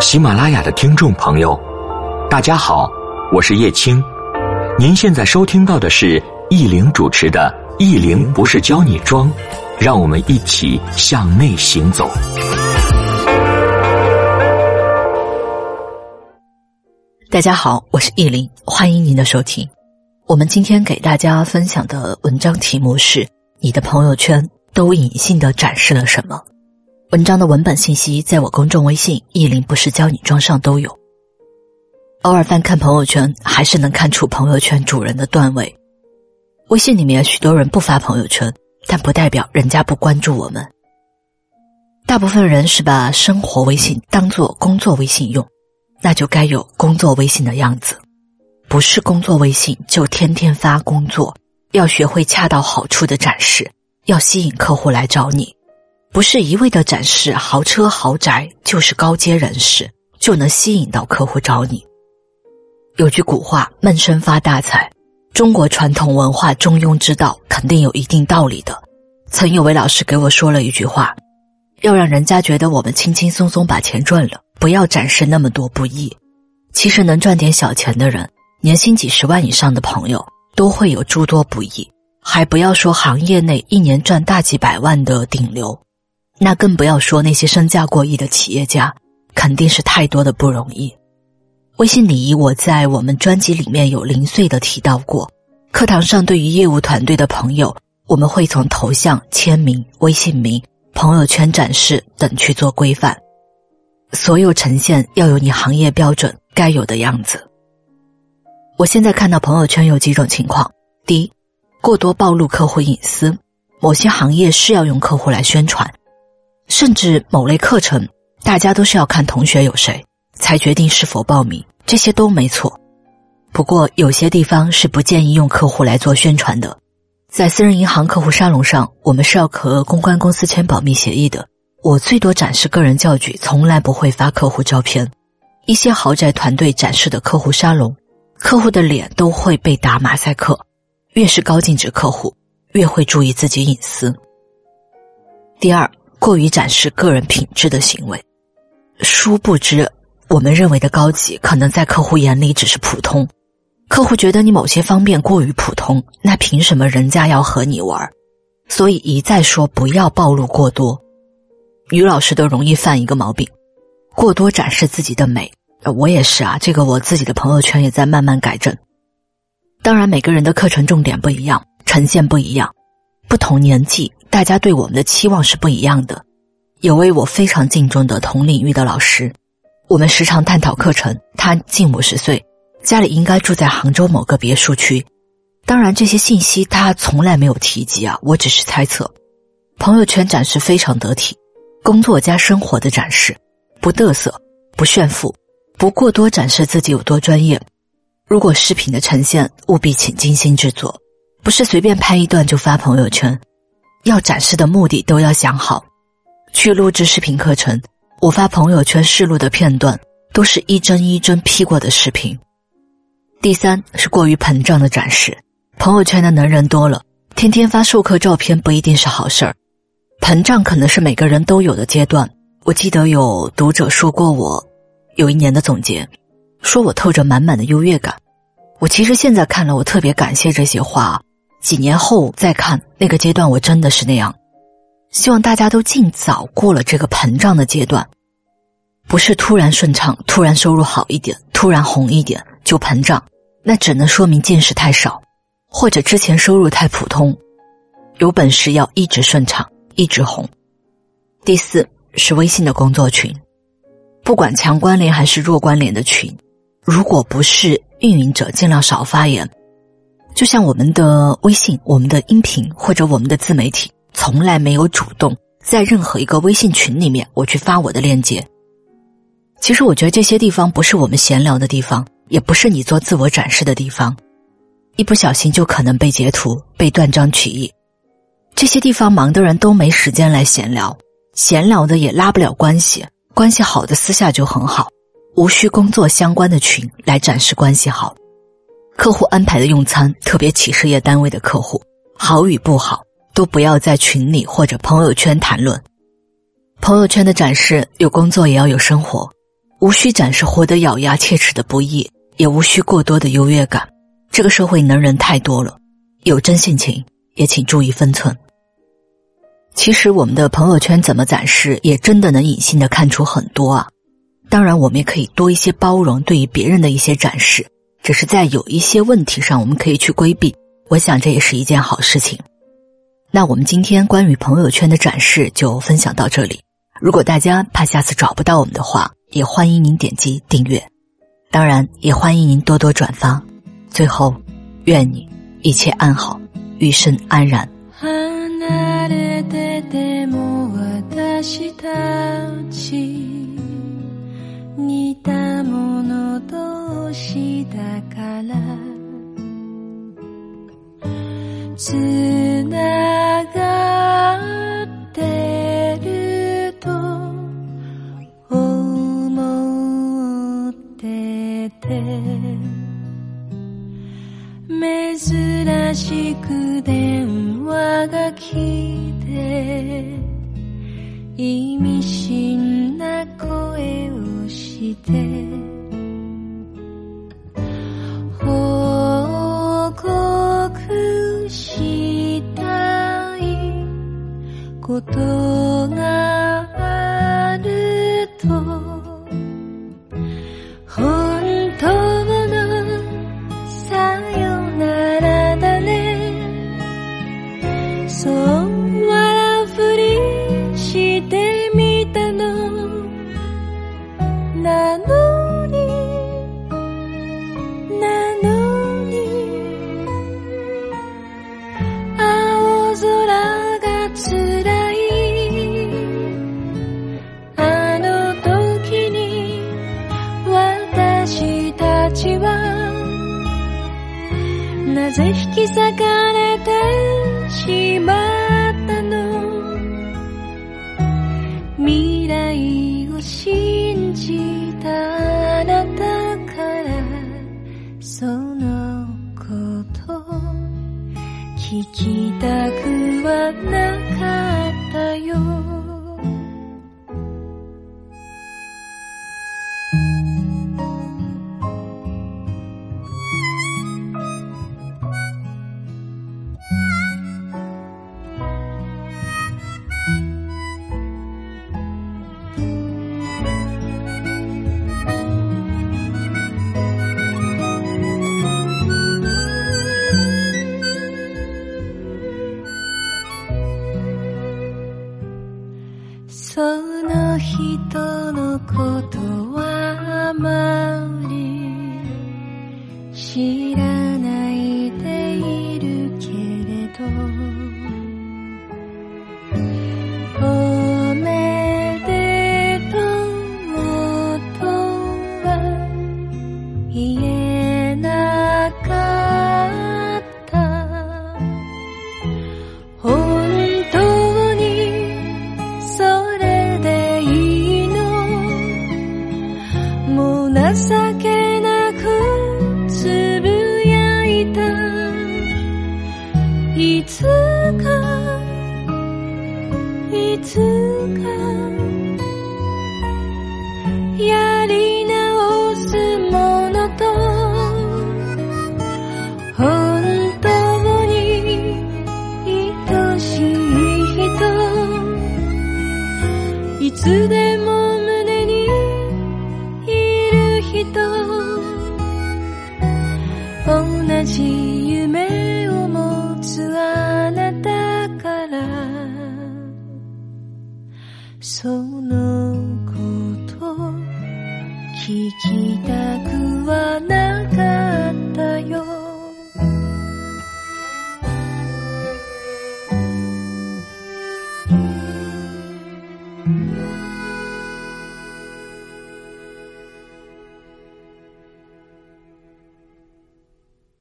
喜马拉雅的听众朋友，大家好，我是叶青。您现在收听到的是易玲主持的《易玲不是教你装》，让我们一起向内行走。大家好，我是易玲，欢迎您的收听。我们今天给大家分享的文章题目是：你的朋友圈都隐性的展示了什么？文章的文本信息在我公众微信“意林不是教你装”上都有。偶尔翻看朋友圈，还是能看出朋友圈主人的段位。微信里面许多人不发朋友圈，但不代表人家不关注我们。大部分人是把生活微信当做工作微信用，那就该有工作微信的样子。不是工作微信就天天发工作，要学会恰到好处的展示，要吸引客户来找你。不是一味的展示豪车豪宅，就是高阶人士就能吸引到客户找你。有句古话“闷声发大财”，中国传统文化中庸之道肯定有一定道理的。曾有位老师给我说了一句话：“要让人家觉得我们轻轻松松把钱赚了，不要展示那么多不易。”其实能赚点小钱的人，年薪几十万以上的朋友都会有诸多不易，还不要说行业内一年赚大几百万的顶流。那更不要说那些身价过亿的企业家，肯定是太多的不容易。微信礼仪，我在我们专辑里面有零碎的提到过。课堂上对于业务团队的朋友，我们会从头像、签名、微信名、朋友圈展示等去做规范，所有呈现要有你行业标准该有的样子。我现在看到朋友圈有几种情况：第一，过多暴露客户隐私，某些行业是要用客户来宣传。甚至某类课程，大家都是要看同学有谁才决定是否报名，这些都没错。不过有些地方是不建议用客户来做宣传的。在私人银行客户沙龙上，我们是要和公关公司签保密协议的。我最多展示个人教具，从来不会发客户照片。一些豪宅团队展示的客户沙龙，客户的脸都会被打马赛克。越是高净值客户，越会注意自己隐私。第二。过于展示个人品质的行为，殊不知，我们认为的高级，可能在客户眼里只是普通。客户觉得你某些方面过于普通，那凭什么人家要和你玩？所以一再说不要暴露过多。女老师都容易犯一个毛病，过多展示自己的美。我也是啊，这个我自己的朋友圈也在慢慢改正。当然，每个人的课程重点不一样，呈现不一样，不同年纪。大家对我们的期望是不一样的。有位我非常敬重的同领域的老师，我们时常探讨课程。他近五十岁，家里应该住在杭州某个别墅区。当然，这些信息他从来没有提及啊，我只是猜测。朋友圈展示非常得体，工作加生活的展示，不嘚瑟，不炫富，不过多展示自己有多专业。如果视频的呈现，务必请精心制作，不是随便拍一段就发朋友圈。要展示的目的都要想好。去录制视频课程，我发朋友圈试录的片段都是一帧一帧 P 过的视频。第三是过于膨胀的展示，朋友圈的能人多了，天天发授课照片不一定是好事儿。膨胀可能是每个人都有的阶段。我记得有读者说过我有一年的总结，说我透着满满的优越感。我其实现在看了，我特别感谢这些话。几年后再看那个阶段，我真的是那样。希望大家都尽早过了这个膨胀的阶段，不是突然顺畅、突然收入好一点、突然红一点就膨胀，那只能说明见识太少，或者之前收入太普通。有本事要一直顺畅、一直红。第四是微信的工作群，不管强关联还是弱关联的群，如果不是运营者，尽量少发言。就像我们的微信、我们的音频或者我们的自媒体，从来没有主动在任何一个微信群里面我去发我的链接。其实我觉得这些地方不是我们闲聊的地方，也不是你做自我展示的地方，一不小心就可能被截图、被断章取义。这些地方忙的人都没时间来闲聊，闲聊的也拉不了关系，关系好的私下就很好，无需工作相关的群来展示关系好。客户安排的用餐，特别企事业单位的客户，好与不好都不要在群里或者朋友圈谈论。朋友圈的展示有工作也要有生活，无需展示活得咬牙切齿的不易，也无需过多的优越感。这个社会能人太多了，有真性情也请注意分寸。其实我们的朋友圈怎么展示，也真的能隐性的看出很多啊。当然，我们也可以多一些包容，对于别人的一些展示，只是在有一些问题上，我们可以去规避。我想这也是一件好事情。那我们今天关于朋友圈的展示就分享到这里。如果大家怕下次找不到我们的话，也欢迎您点击订阅，当然也欢迎您多多转发。最后，愿你一切安好，余生安然。つながってると思ってて珍しく電話が来て意味なぜ引き裂かれてしまう？いつかやり直すものと本当に愛しい人いつでも và